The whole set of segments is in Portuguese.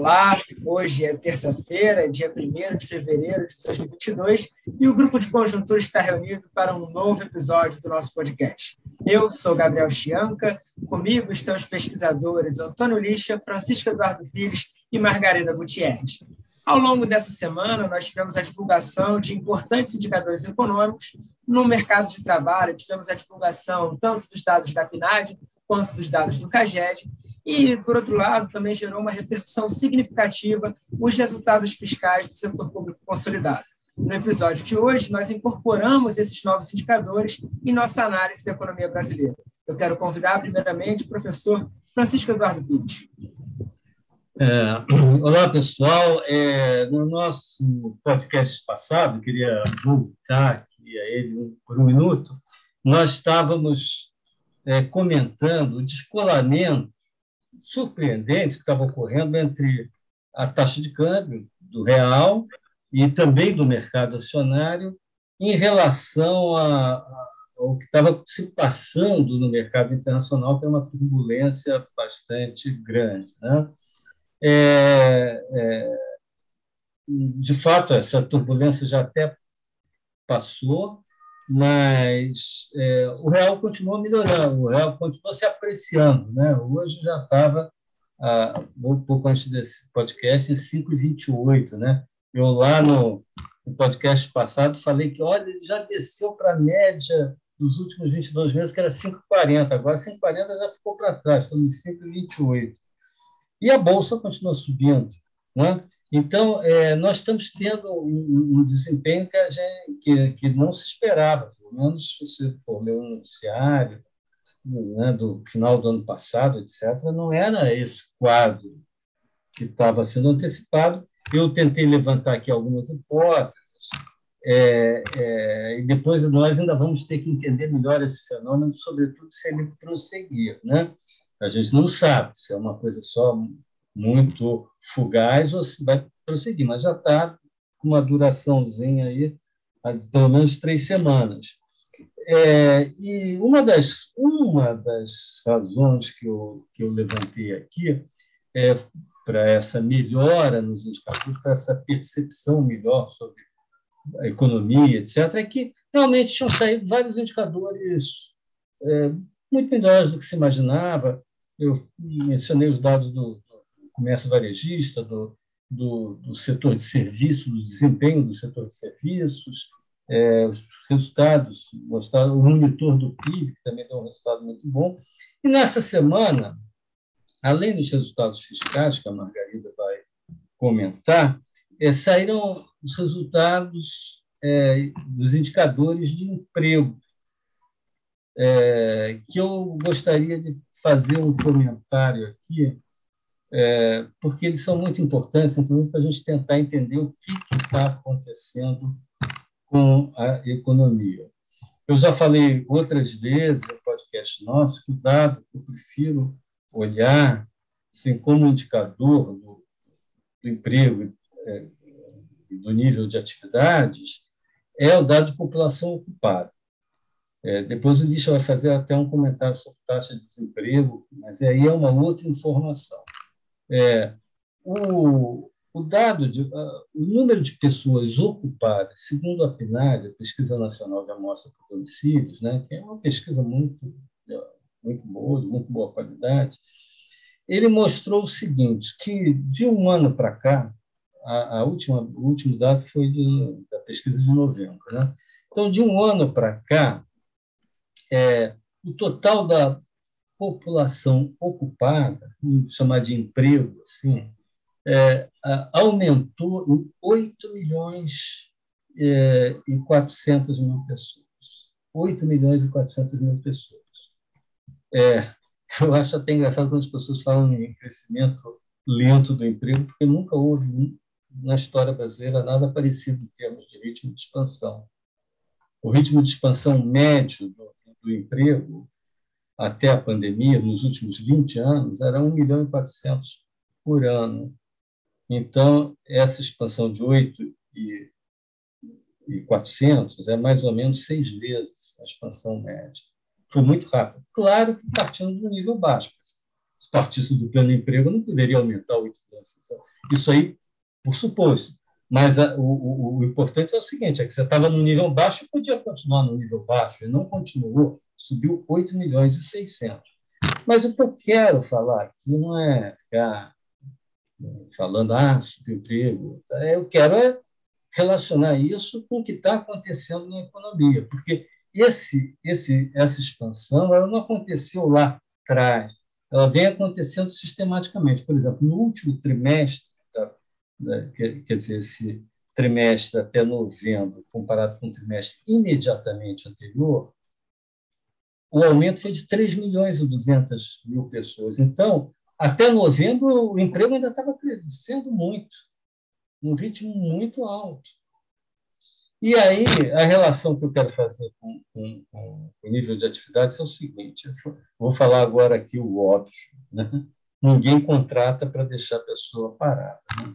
Olá, hoje é terça-feira, dia 1 de fevereiro de 2022, e o Grupo de Conjuntura está reunido para um novo episódio do nosso podcast. Eu sou Gabriel Chianca, comigo estão os pesquisadores Antônio Lixa, Francisco Eduardo Pires e Margarida Gutierrez. Ao longo dessa semana, nós tivemos a divulgação de importantes indicadores econômicos no mercado de trabalho, tivemos a divulgação tanto dos dados da PNAD quanto dos dados do CAGED, e, por outro lado, também gerou uma repercussão significativa os resultados fiscais do setor público consolidado. No episódio de hoje, nós incorporamos esses novos indicadores em nossa análise da economia brasileira. Eu quero convidar, primeiramente, o professor Francisco Eduardo Pires. É, olá, pessoal. É, no nosso podcast passado, queria voltar aqui a ele por um minuto, nós estávamos é, comentando o descolamento surpreendente que estava ocorrendo entre a taxa de câmbio do real e também do mercado acionário em relação a, a, ao que estava se passando no mercado internacional, que é uma turbulência bastante grande. Né? É, é, de fato, essa turbulência já até passou, mas é, o real continuou melhorando, o real continuou se apreciando. Né? Hoje já estava, ah, um pouco antes desse podcast, em 5,28. Né? Eu lá no, no, podcast passado falei que, olha, ele já desceu para a média dos últimos 22 meses, que era 5,40. Agora 5,40 já ficou para trás, estamos em 5,28. E a Bolsa continua subindo. Né? Então, é, nós estamos tendo um, um desempenho que, gente, que, que, não se esperava, pelo menos se for ler um noticiário né, do final do ano passado, etc., não era esse quadro que estava sendo antecipado. Eu tentei levantar aqui algumas hipóteses, é, é, e depois nós ainda vamos ter que entender melhor esse fenômeno, sobretudo se ele prosseguir. Né? A gente não sabe se é uma coisa só muito fugaz ou se vai prosseguir, mas já está com uma duraçãozinha aí, pelo menos três semanas. É, e uma das, uma das razões que eu, que eu levantei aqui é para essa melhora nos indicadores, para essa percepção melhor sobre a economia, etc., é que realmente tinham saído vários indicadores é, muito melhores do que se imaginava. Eu mencionei os dados do, comércio varejista, do, do, do, setor de serviços, do desempenho do setor de serviços, é, os resultados mostraram, o monitor do PIB, que também deu um resultado muito bom. E nessa semana, além dos resultados fiscais, que a Margarida vai comentar, é, saíram os resultados é, dos indicadores de emprego, é, que eu gostaria de fazer um comentário aqui é, porque eles são muito importantes, inclusive, para a gente tentar entender o que está acontecendo com a economia. Eu já falei outras vezes no podcast nosso que o dado que eu prefiro olhar assim, como indicador do, do emprego é, do nível de atividades é o dado de população ocupada. É, depois o Lixa vai fazer até um comentário sobre taxa de desemprego, mas aí é uma outra informação. É, o, o dado, de, o número de pessoas ocupadas, segundo a PNAD, a Pesquisa Nacional de Amostra por Domicílios, né, que é uma pesquisa muito, muito boa, de muito boa qualidade, ele mostrou o seguinte, que de um ano para cá, a, a, última, o último dado foi de, da pesquisa de novembro, né? então, de um ano para cá, é, o total da população ocupada, chamar de emprego, assim, é, aumentou em 8 milhões é, e 400 mil pessoas. 8 milhões e 400 mil pessoas. É, eu acho até engraçado quando as pessoas falam em crescimento lento do emprego, porque nunca houve na história brasileira nada parecido em termos de ritmo de expansão. O ritmo de expansão médio do, do emprego até a pandemia, nos últimos 20 anos, era 1 milhão e 400 por ano. Então, essa expansão de 8 e, e 400 é mais ou menos seis vezes a expansão média. Foi muito rápido. Claro que partindo de um nível baixo. Se partisse do pleno emprego, não poderia aumentar 8 milhões. Isso aí, por suposto. Mas a, o, o, o, importante é o seguinte: é que você estava no nível baixo e podia continuar no nível baixo, e não continuou, subiu 8 milhões e 600. Mas o que eu quero falar aqui não é ficar falando, ah, subemprego. Eu quero é relacionar isso com o que está acontecendo na economia, porque esse, esse, essa expansão ela não aconteceu lá atrás, ela vem acontecendo sistematicamente. Por exemplo, no último trimestre, quer dizer, esse trimestre até novembro, comparado com o trimestre imediatamente anterior, o aumento foi de 3 milhões e 200 mil pessoas. Então, até novembro, o emprego ainda estava crescendo muito, um ritmo muito alto. E aí, a relação que eu quero fazer com, com, com o nível de atividades é o seguinte: vou falar agora aqui o óbvio. Né? Ninguém contrata para deixar a pessoa parada. Né?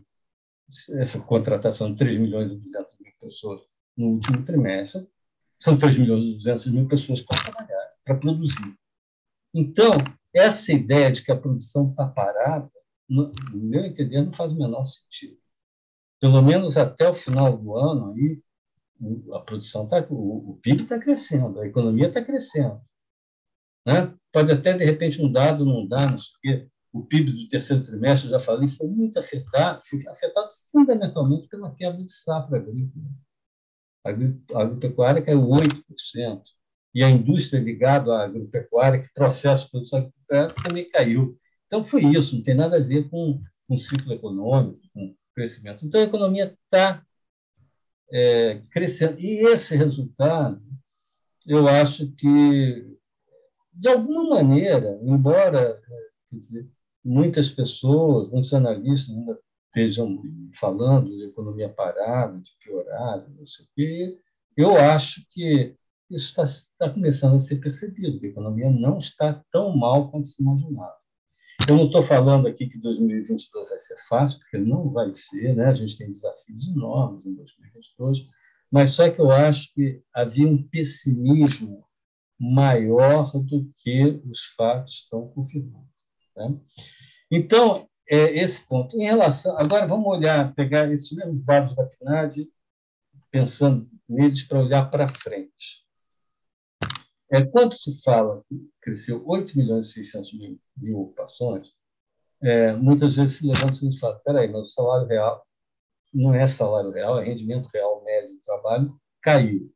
Essa contratação de 3 milhões e 200 mil pessoas no último trimestre, são 3 milhões e 200 mil pessoas para trabalhar, para produzir. Então, essa ideia de que a produção está parada, no meu entender, não faz o menor sentido. Pelo menos até o final do ano, aí, a produção está, o, o PIB está crescendo, a economia está crescendo. Né? Pode até, de repente, um dado não dar, não sei o quê. O PIB do terceiro trimestre, já falei, foi muito afetado, foi afetado fundamentalmente pela quebra de safra agrícola. A agropecuária caiu 8% e a indústria ligada à agropecuária, que processa produção agropecuária, também caiu. Então, foi isso, não tem nada a ver com, com ciclo econômico, com crescimento. Então, a economia está é, crescendo. E esse resultado, eu acho que, de alguma maneira, embora dizer, muitas pessoas, muitos analistas ainda estejam falando de economia parada, de piorada, não sei o quê, eu acho que isso está, está começando a ser percebido, que a economia não está tão mal quanto se imaginava. Eu não estou falando aqui que 2022 vai ser fácil, porque não vai ser, né? a gente tem desafios enormes em 2022, mas só que eu acho que havia um pessimismo maior do que os fatos estão confirmando. Né? Então, é esse ponto. Em relação. Agora, vamos olhar, pegar esses mesmos dados da PNAD, pensando neles para olhar para frente. É, quando se fala que cresceu 8 milhões e 600 mil, mil ocupações, é, muitas vezes se levanta e fala, peraí, mas o salário real não é salário real, é rendimento real médio do trabalho, caiu.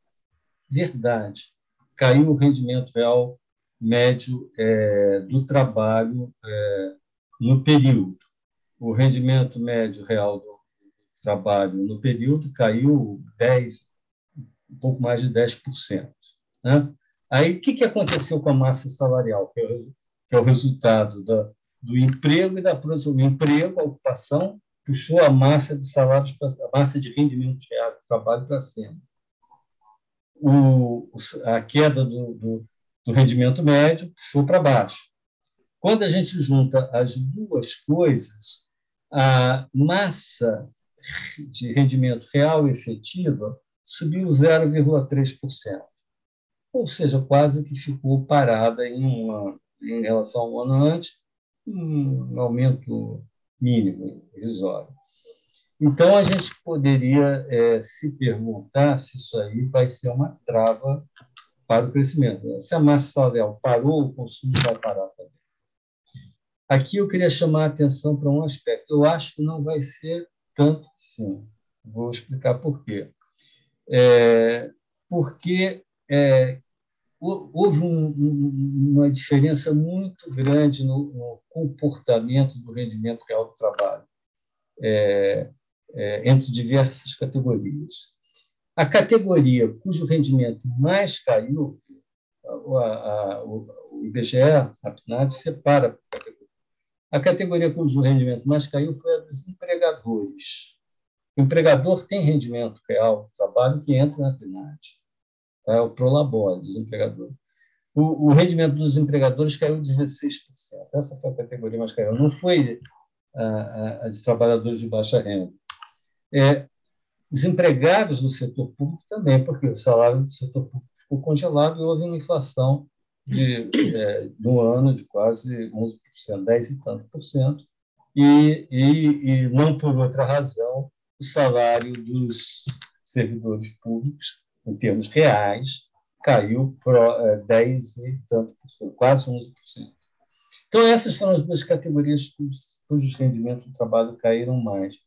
Verdade, caiu o rendimento real médio é, do trabalho é, no período. O rendimento médio real do trabalho no período caiu 10, um pouco mais de 10%. Né? Aí, o que, que aconteceu com a massa salarial, que é o, que é o resultado do emprego e da produção? O emprego, a ocupação, puxou a massa de salários, pra, a massa de rendimento real do trabalho para cima. O, a queda do, do, do rendimento médio puxou para baixo. Quando a gente junta as duas coisas, a massa de rendimento real e efetiva subiu 0,3% ou seja, quase que ficou parada em, uma, em relação a um ano antes, um aumento mínimo, irrisório. Então, a gente poderia é, se perguntar se isso aí vai ser uma trava para o crescimento. Se a massa salarial parou, o consumo vai parar também. Aqui eu queria chamar a atenção para um aspecto. Eu acho que não vai ser tanto assim. Vou explicar por quê. É, porque é, houve um, uma diferença muito grande no, no, comportamento do rendimento real do trabalho é, é, entre diversas categorias. A categoria cujo rendimento mais caiu, a, a, o IBGE, a PNAD, separa a categoria. A categoria cujo rendimento mais caiu foi a dos empregadores. O empregador tem rendimento real do trabalho que entra na PNAD é o Prolabore, dos empregadores. O, o, rendimento dos empregadores caiu 16%. Essa foi a categoria mais caiu. Não foi a, a de trabalhadores de baixa renda. É, os empregados do setor público também, porque o salário do setor público ficou congelado e houve uma inflação de, é, no ano de quase 11%, 10 e tanto por cento, e, e, e não por outra razão, o salário dos servidores públicos, em termos reais, caiu para 10 é, e tanto por cento, quase 11%. Então, essas foram as duas categorias cujos rendimentos do trabalho caíram mais: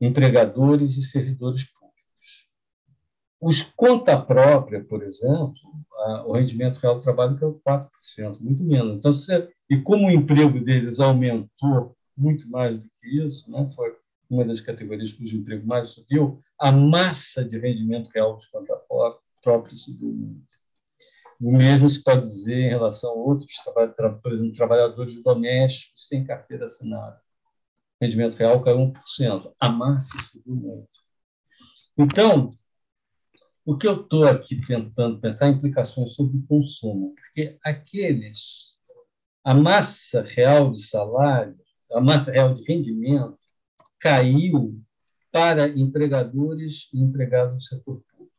empregadores e servidores públicos. Os conta própria, por exemplo, o rendimento real do trabalho caiu 4%, muito menos. Então, você, e como o emprego deles aumentou muito mais do que isso, né, foi uma das categorias cujo emprego mais subiu, a massa de rendimento real dos conta próprios subiu muito. O mesmo se pode dizer em relação a outros, por exemplo, trabalhadores domésticos sem carteira assinada. O rendimento real caiu 1%. A massa subiu muito. Então, o que eu estou aqui tentando pensar é implicações sobre o consumo, porque aqueles, a massa real de salário, a massa real de rendimento caiu para empregadores e empregados do setor público.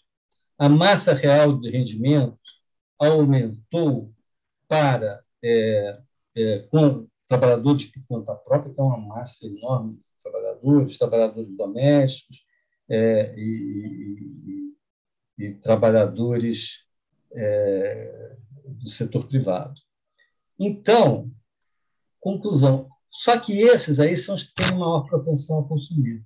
A massa real de rendimentos aumentou para é, é, com trabalhadores por conta própria, que é uma massa enorme de trabalhadores, trabalhadores domésticos é, e, e trabalhadores é, do setor privado. Então, conclusão, só que esses aí são os que têm maior propensão a consumir.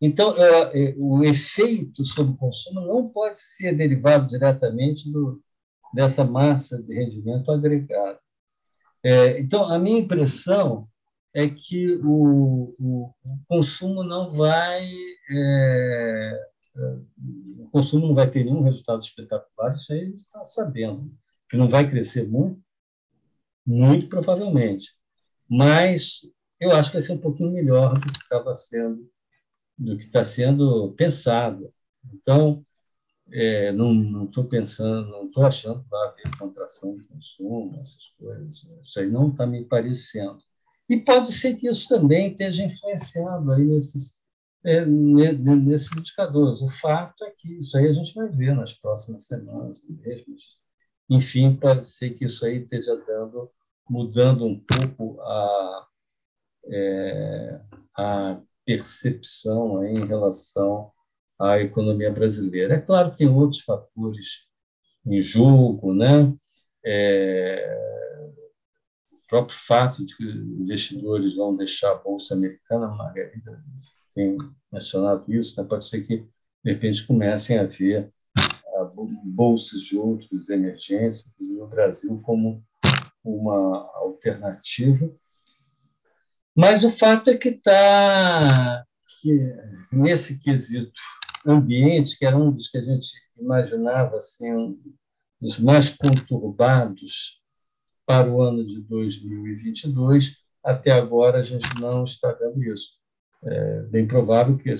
Então, é, o efeito sobre o consumo não pode ser derivado diretamente do, dessa massa de rendimento agregado. É, então, a minha impressão é que o, o, o consumo não vai é, o consumo não vai ter nenhum resultado espetacular, isso aí está sabendo. Que não vai crescer muito, muito provavelmente. Mas eu acho que vai ser um pouquinho melhor do que estava sendo, do que está sendo pensado. Então, é, não estou pensando, não estou achando que vai haver contração de consumo, essas coisas. Isso aí não está me parecendo. E pode ser que isso também esteja influenciando aí nesses é, nesses indicadores. O fato é que isso aí a gente vai ver nas próximas semanas mesmo. Enfim, pode ser que isso aí esteja dando, mudando um pouco a, é, a percepção em relação à economia brasileira. É claro que tem outros fatores em jogo, né? É, o próprio fato de que investidores vão deixar a Bolsa Americana, Margarida tem mencionado isso, né? pode ser que, de repente, comecem a ver ah, bolsas de outros emergências no Brasil como uma alternativa. Mas o fato é que está nesse quesito ambiente, que era um dos que a gente imaginava assim, um dos mais conturbados para o ano de 2022, até agora a gente não está vendo isso é bem provável que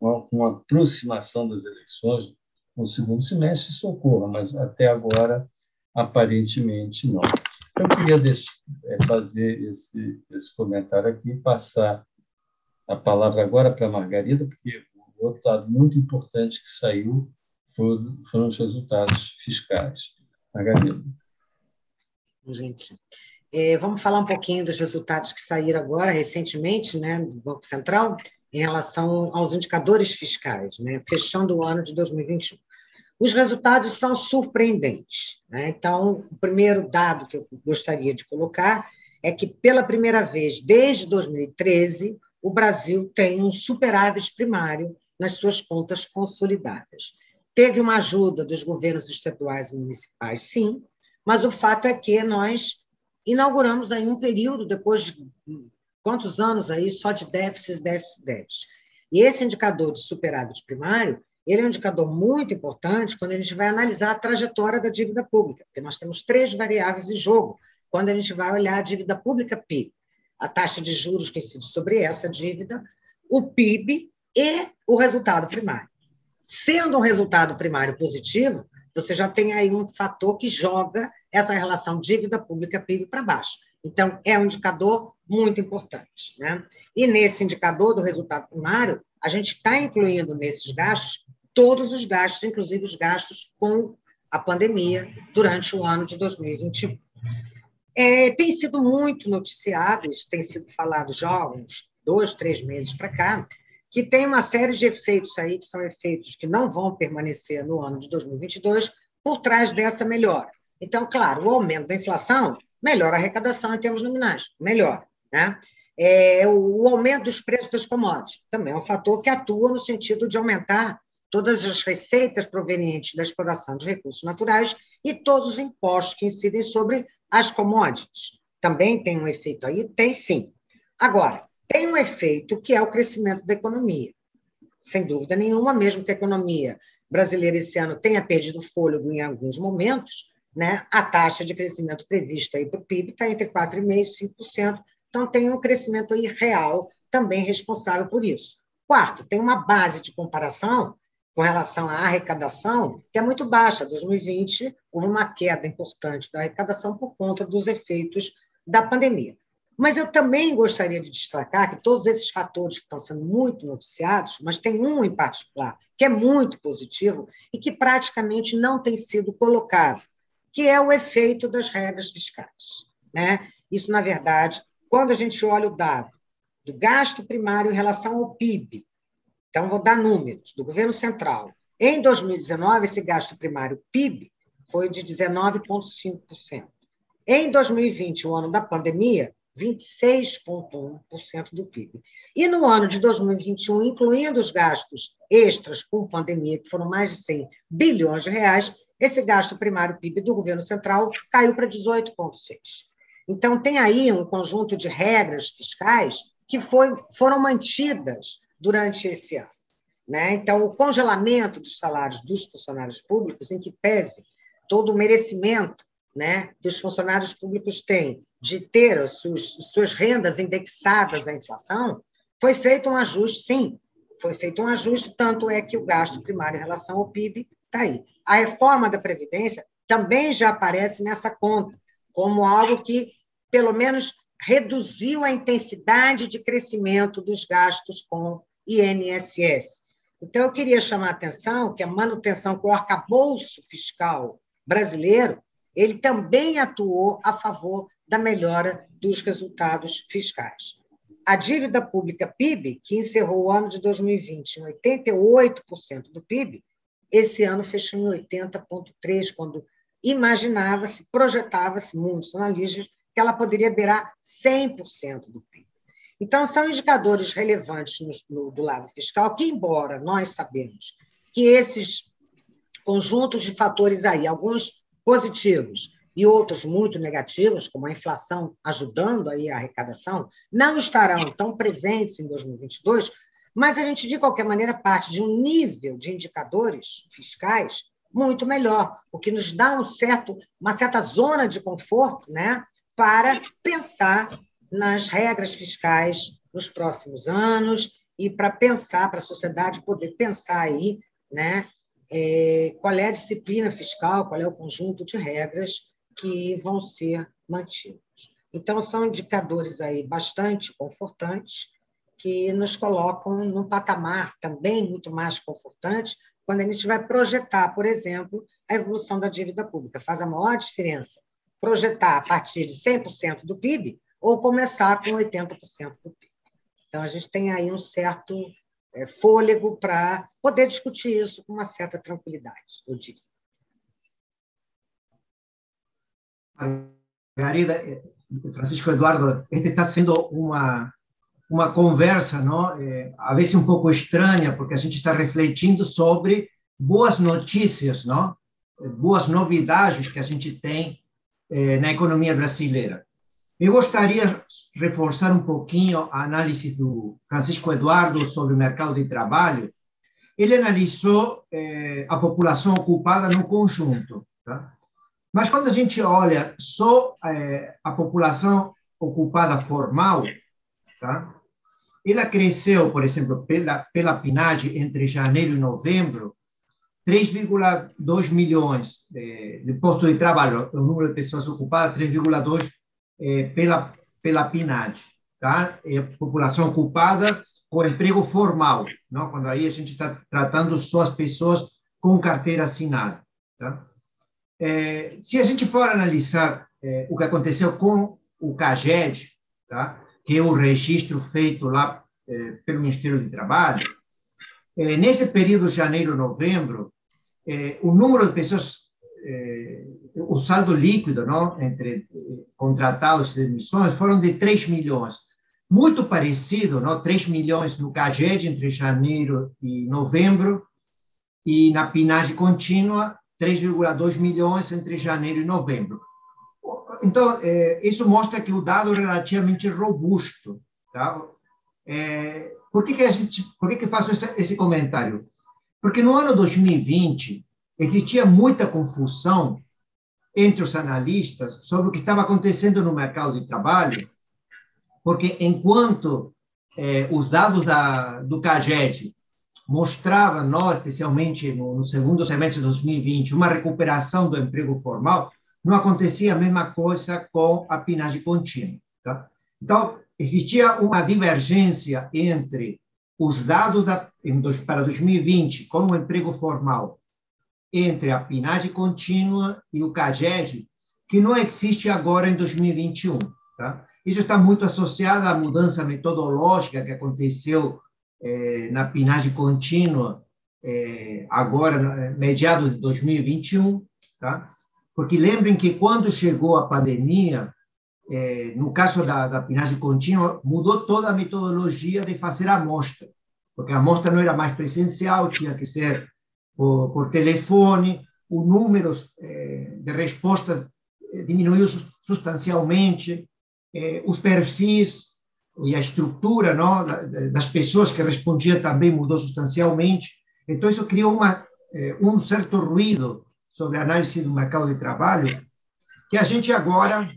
uma, uma aproximação das eleições no segundo semestre isso ocorra, mas até agora, aparentemente, não. Eu queria deixar, é, fazer esse, esse comentário aqui e passar a palavra agora para a Margarida, porque o outro dado muito importante que saiu foram, os resultados fiscais. Margarida. Gente, é, vamos falar um pouquinho dos resultados que saíram agora, recentemente, né, do Banco Central, em relação aos indicadores fiscais, né, fechando o ano de 2021. Os resultados são surpreendentes. Né? Então, o primeiro dado que eu gostaria de colocar é que, pela primeira vez desde 2013, o Brasil tem um superávit primário nas suas contas consolidadas. Teve uma ajuda dos governos estaduais e municipais, sim, mas o fato é que nós inauguramos aí um período, depois de quantos anos aí, só de déficits, déficits, déficits. E esse indicador de superávit primário, ele é um indicador muito importante quando a gente vai analisar a trajetória da dívida pública, porque nós temos três variáveis em jogo quando a gente vai olhar a dívida pública PIB. A taxa de juros que incide sobre essa dívida, o PIB e o resultado primário. Sendo um resultado primário positivo, você já tem aí um fator que joga essa relação dívida pública PIB para baixo. Então, é um indicador muito importante. Né? E nesse indicador do resultado primário, a gente está incluindo nesses gastos todos os gastos, inclusive os gastos com a pandemia durante o ano de 2021. É, tem sido muito noticiado, isso tem sido falado já há uns dois, três meses para cá, que tem uma série de efeitos aí, que são efeitos que não vão permanecer no ano de 2022, por trás dessa melhora. Então, claro, o aumento da inflação melhora a arrecadação em termos nominais, melhora. Né? É, o, o aumento dos preços das commodities também é um fator que atua no sentido de aumentar todas as receitas provenientes da exploração de recursos naturais e todos os impostos que incidem sobre as commodities. Também tem um efeito aí? Tem sim. Agora, tem um efeito que é o crescimento da economia. Sem dúvida nenhuma, mesmo que a economia brasileira esse ano tenha perdido fôlego em alguns momentos, né, a taxa de crescimento prevista para o PIB está entre 4,5% e 5%, então tem um crescimento aí real também responsável por isso. Quarto, tem uma base de comparação com relação à arrecadação, que é muito baixa. 2020 houve uma queda importante da arrecadação por conta dos efeitos da pandemia. Mas eu também gostaria de destacar que todos esses fatores que estão sendo muito noticiados, mas tem um em particular que é muito positivo e que praticamente não tem sido colocado, que é o efeito das regras fiscais. Né? Isso, na verdade, quando a gente olha o dado do gasto primário em relação ao PIB, então, vou dar números do governo central. Em 2019, esse gasto primário PIB foi de 19,5%. Em 2020, o ano da pandemia, 26,1% do PIB. E no ano de 2021, incluindo os gastos extras com pandemia, que foram mais de 100 bilhões de reais, esse gasto primário PIB do governo central caiu para 18,6%. Então, tem aí um conjunto de regras fiscais que foi, foram mantidas durante esse ano. Né? Então, o congelamento dos salários dos funcionários públicos, em que pese todo o merecimento né, que os funcionários públicos têm de ter as suas, suas rendas indexadas à inflação, foi feito um ajuste, sim, foi feito um ajuste, tanto é que o gasto primário em relação ao PIB está aí. A reforma da Previdência também já aparece nessa conta, como algo que, pelo menos, reduziu a intensidade de crescimento dos gastos com INSS. Então, eu queria chamar a atenção que a manutenção com o arcabouço fiscal brasileiro, ele também atuou a favor da melhora dos resultados fiscais. A dívida pública PIB, que encerrou o ano de 2020 em 88% do PIB, esse ano fechou em 80,3%, quando imaginava-se, projetava-se, muitos analistas, que ela poderia beirar 100% do PIB. Então, são indicadores relevantes no, no, do lado fiscal, que, embora nós sabemos que esses conjuntos de fatores aí, alguns positivos e outros muito negativos, como a inflação ajudando aí a arrecadação, não estarão tão presentes em 2022, mas a gente, de qualquer maneira, parte de um nível de indicadores fiscais muito melhor, o que nos dá um certo, uma certa zona de conforto né, para pensar nas regras fiscais nos próximos anos e para pensar, para a sociedade poder pensar aí, né, é, qual é a disciplina fiscal, qual é o conjunto de regras que vão ser mantidos. Então, são indicadores aí bastante confortantes que nos colocam num patamar também muito mais confortante quando a gente vai projetar, por exemplo, a evolução da dívida pública. Faz a maior diferença projetar a partir de 100% do PIB ou começar com 80% do PIB. Então, a gente tem aí um certo é, fôlego para poder discutir isso com uma certa tranquilidade, eu diria. Margarida, eh, Francisco Eduardo, este está sendo uma uma conversa, não? É, a vezes um pouco estranha, porque a gente está refletindo sobre boas notícias, não? Boas novidades que a gente tem é, na economia brasileira. Eu gostaria de reforçar um pouquinho a análise do Francisco Eduardo sobre o mercado de trabalho. Ele analisou eh, a população ocupada no conjunto. Tá? Mas quando a gente olha só a população ocupada formal, tá? Ela cresceu, por exemplo, pela, pela PNAD entre janeiro e novembro, 3,2 milhões de, de postos de trabalho, o número de pessoas ocupadas, 3,2 é, pela, pela PNAD, tá? É população ocupada com emprego formal, não? quando aí a gente está tratando só as pessoas com carteira assinada. Tá? É, se a gente for analisar é, o que aconteceu com o CAGED, tá? Que é o registro feito lá é, pelo Ministério do Trabalho, é, nesse período janeiro-novembro, é, o número de pessoas, é, o saldo líquido não, entre contratados e demissões foram de 3 milhões. Muito parecido, não? 3 milhões no CAGED entre janeiro e novembro, e na PINAGE contínua, 3,2 milhões entre janeiro e novembro. Então, é, isso mostra que o dado é relativamente robusto. Tá? É, por que, que a gente, por que, que faço esse, esse comentário? Porque no ano 2020 existia muita confusão entre os analistas sobre o que estava acontecendo no mercado de trabalho, porque enquanto eh, os dados da, do CAGED mostravam, especialmente no, no, segundo semestre de 2020, uma recuperação do emprego formal, não acontecia a mesma coisa com a pinagem contínua. Tá? Então, existia uma divergência entre os dados da, para 2020 com o emprego formal entre a pinagem contínua e o CAGED, que não existe agora em 2021. Tá? Isso está muito associado à mudança metodológica que aconteceu eh, na pinagem contínua eh, agora, mediado de 2021. Tá? Porque lembrem que quando chegou a pandemia, eh, no caso da, da pinagem contínua, mudou toda a metodologia de fazer a amostra, porque a amostra não era mais presencial, tinha que ser por, por telefone, o número eh, de resposta diminuiu substancialmente, os perfis e a estrutura não, das pessoas que respondiam também mudou substancialmente. Então, isso criou uma, um certo ruído sobre análise do mercado de trabalho, que a gente agora,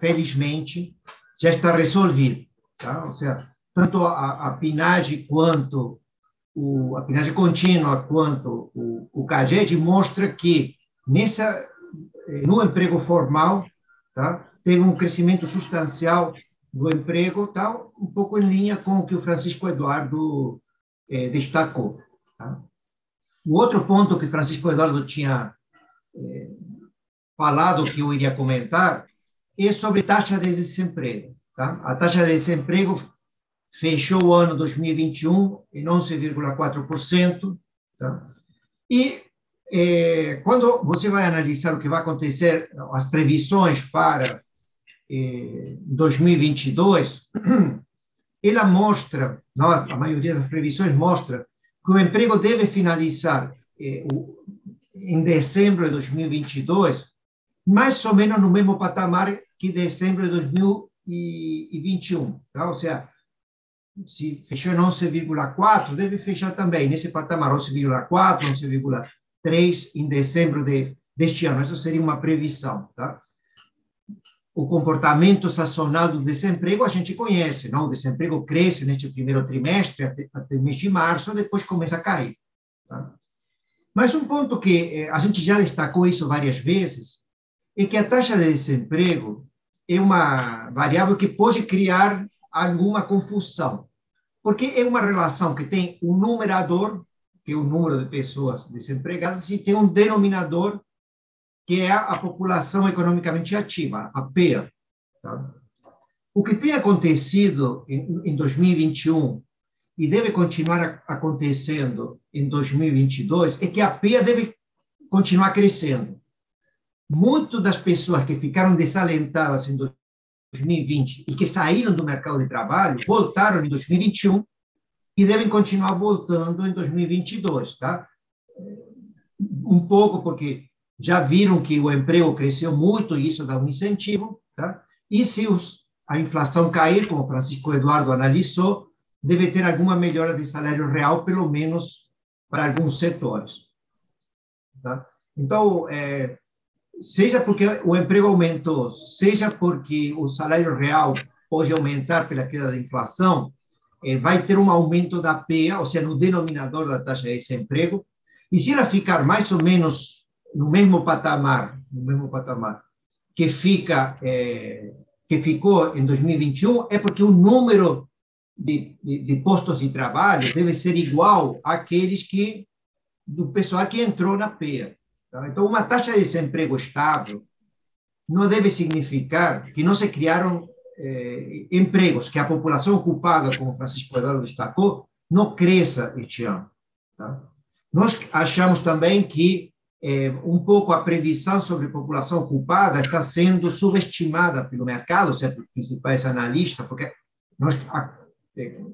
felizmente, já está resolvido. Tá? Ou seja, tanto a, a PNAD quanto o, a pinagem contínua quanto o, o CAGED mostra que nessa no emprego formal tá, teve um crescimento substancial do emprego, tá, um pouco em linha com o que o Francisco Eduardo eh, destacou. Tá? O outro ponto que Francisco Eduardo tinha falado, que eu iria comentar, é sobre taxa de desemprego. Tá? A taxa de desemprego fechou o ano 2021 em 11,4%. Tá? E é, quando você vai analisar o que vai acontecer, as previsões para é, 2022, ela mostra, não, a maioria das previsões mostra que o emprego deve finalizar é, o, em dezembro de 2022 mais ou menos no mesmo patamar que dezembro de 2021, tá? Ou seja, se fechou em 11,4, deve fechar também nesse patamar, 11,4, 11,3 em dezembro de, deste ano. Isso seria uma previsão. Tá? O comportamento sazonal do desemprego a gente conhece, não? O desemprego cresce neste primeiro trimestre, até, até o mês de março, depois começa a cair. Tá? Mas um ponto que eh, a gente já destacou isso várias vezes é que a taxa de desemprego é uma variável que pode criar alguma confusão. Porque é uma relação que tem um numerador, que é o número de pessoas desempregadas, e tem um denominador, que é a população economicamente ativa, a PEA. Tá? O que tem acontecido em 2021 e deve continuar acontecendo em 2022 é que a PEA deve continuar crescendo. Muitas das pessoas que ficaram desalentadas em 2020 e que saíram do mercado de trabalho voltaram em 2021 e devem continuar voltando em 2022, tá? Um pouco porque já viram que o emprego cresceu muito e isso dá um incentivo, tá? E se os, a inflação cair, como Francisco Eduardo analisou, deve ter alguma melhora de salário real, pelo menos para alguns setores. Tá? Então, é, seja porque o emprego aumentou, seja porque o salário real pode aumentar pela queda da inflação, eh, vai ter um aumento da PEA, ou seja, no denominador da taxa de desemprego, e se ela ficar mais ou menos no mesmo patamar, no mesmo patamar que fica eh, que ficou em 2021, é porque o número de, de, de postos de trabalho deve ser igual àqueles que do pessoal que entrou na PEA. Tá? Então, uma taxa de desemprego estável não deve significar que não se criaram eh, empregos, que a população ocupada, como Francisco Eduardo destacou, não cresça este ano. Tá? Nós achamos também que é, um pouco a previsão sobre a população ocupada está sendo subestimada pelo mercado, certo? Os principais analistas, porque nós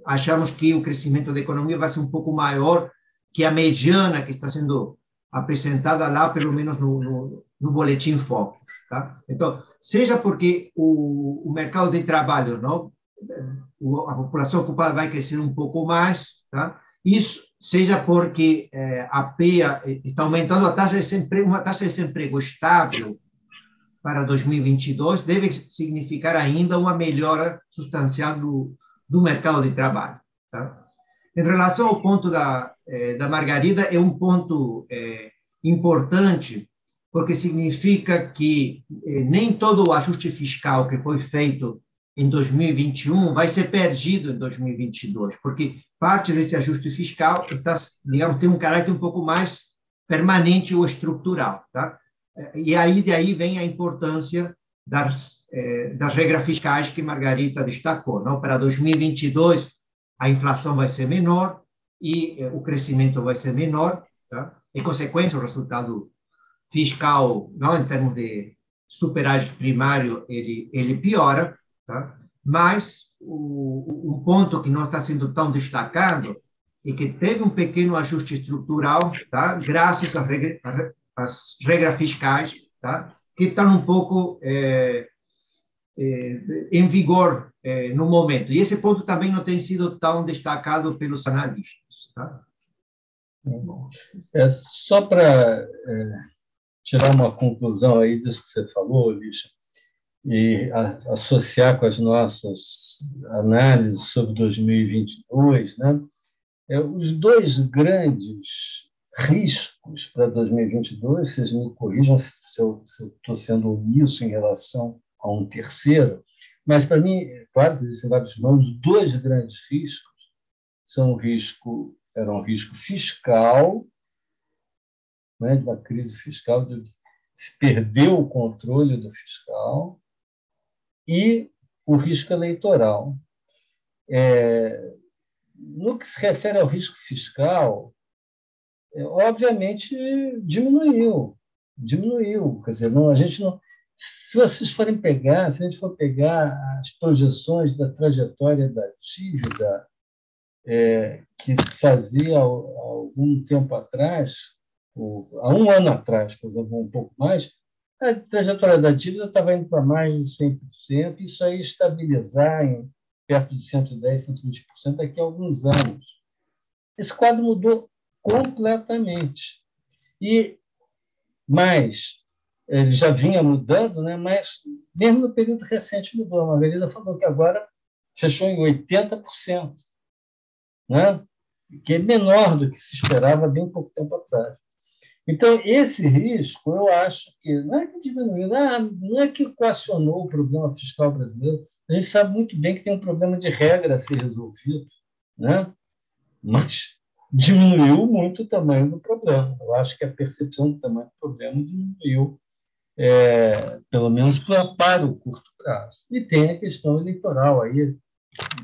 achamos que o crescimento da economia vai ser um pouco maior que a mediana que está sendo apresentada lá, pelo menos no, no, no boletim Focus. Tá? Então, seja porque o, o mercado de trabalho, não, a população ocupada vai crescer um pouco mais, tá? Isso seja porque eh, a PEA está aumentando a taxa de desemprego, uma taxa de desemprego estável para 2022 deve significar ainda uma melhora substancial do, do mercado de trabalho. Tá? Em relação ao ponto da, eh, da Margarida, é um ponto eh, importante, porque significa que eh, nem todo o ajuste fiscal que foi feito em 2021 vai ser perdido em 2022, porque parte desse ajuste fiscal está, digamos, tem um caráter um pouco mais permanente ou estrutural, tá? E aí de aí vem a importância das eh, das regras fiscais que Margarita destacou, não? Para 2022 a inflação vai ser menor e eh, o crescimento vai ser menor, tá? Em consequência o resultado fiscal, não em termos de superávit primário, ele ele piora, tá? Mas o, ponto que não está sendo tão destacado é que teve um pequeno ajuste estrutural, tá? graças às regras, às regras fiscais, tá? Que estão um pouco é, é, em vigor é, no momento. E esse ponto também não tem sido tão destacado pelos analistas. Tá? É, só para é, tirar uma conclusão aí disso que você falou, Lixa, e a, associar com as nossas análises sobre 2022, né? É, os dois grandes riscos para 2022, vocês me corrijam se eu estou sendo omisso em relação a um terceiro, mas para mim, claro que existem vários nomes, dois grandes riscos são o risco, era um risco fiscal, né, de uma crise fiscal, de se perder o controle do fiscal, e o risco eleitoral. É, no que se refere ao risco fiscal, é, obviamente diminuiu, diminuiu. Quer dizer, não, a gente não. Se vocês forem pegar, se a gente for pegar as projeções da trajetória da dívida é, que se fazia há algum tempo atrás, ou, há um ano atrás, por exemplo, um pouco mais, a trajetória da dívida estava indo para mais de 100%, isso aí estabilizar em perto de 110%, 120% daqui a alguns anos. Esse quadro mudou completamente. E mais, ele já vinha mudando, né? mas mesmo no período recente mudou. A Margarida falou que agora fechou em 80%, né? que é menor do que se esperava bem pouco tempo atrás. Então, esse risco, eu acho que não é que diminuiu, não é que equacionou o problema fiscal brasileiro. A gente sabe muito bem que tem um problema de regra a ser resolvido, né? mas diminuiu muito o tamanho do problema. Eu acho que a percepção do tamanho do problema diminuiu, é, pelo menos para, para o curto prazo. E tem a questão eleitoral aí,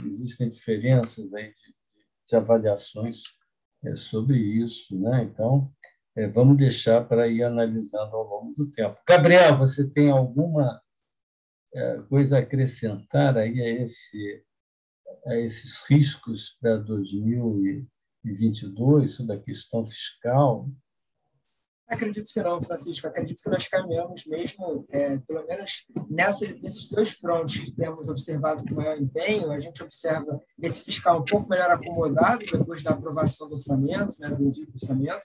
existem diferenças aí de, de avaliações é, sobre isso. Né? Então, é, vamos deixar para ir analisando ao longo do tempo. Gabriel, você tem alguma é, coisa a acrescentar aí a, esse, a esses riscos para 2022 sobre a questão fiscal? Acredito que não, Francisco. Acredito que nós caminhamos mesmo, é, pelo menos nessa, nesses dois frontes que temos observado com maior empenho. A gente observa esse fiscal um pouco melhor acomodado depois da aprovação do orçamento, né, do orçamento,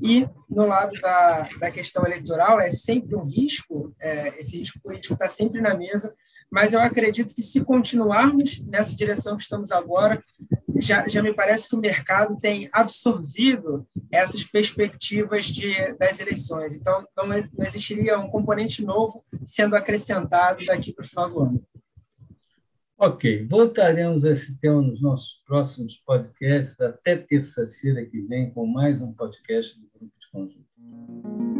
e no lado da, da questão eleitoral, é sempre um risco, é, esse risco político está sempre na mesa, mas eu acredito que se continuarmos nessa direção que estamos agora, já, já me parece que o mercado tem absorvido essas perspectivas de, das eleições. Então, não, não existiria um componente novo sendo acrescentado daqui para o final do ano. Ok, voltaremos a esse tema nos nossos próximos podcasts, até terça-feira que vem, com mais um podcast do Grupo de Conjunto.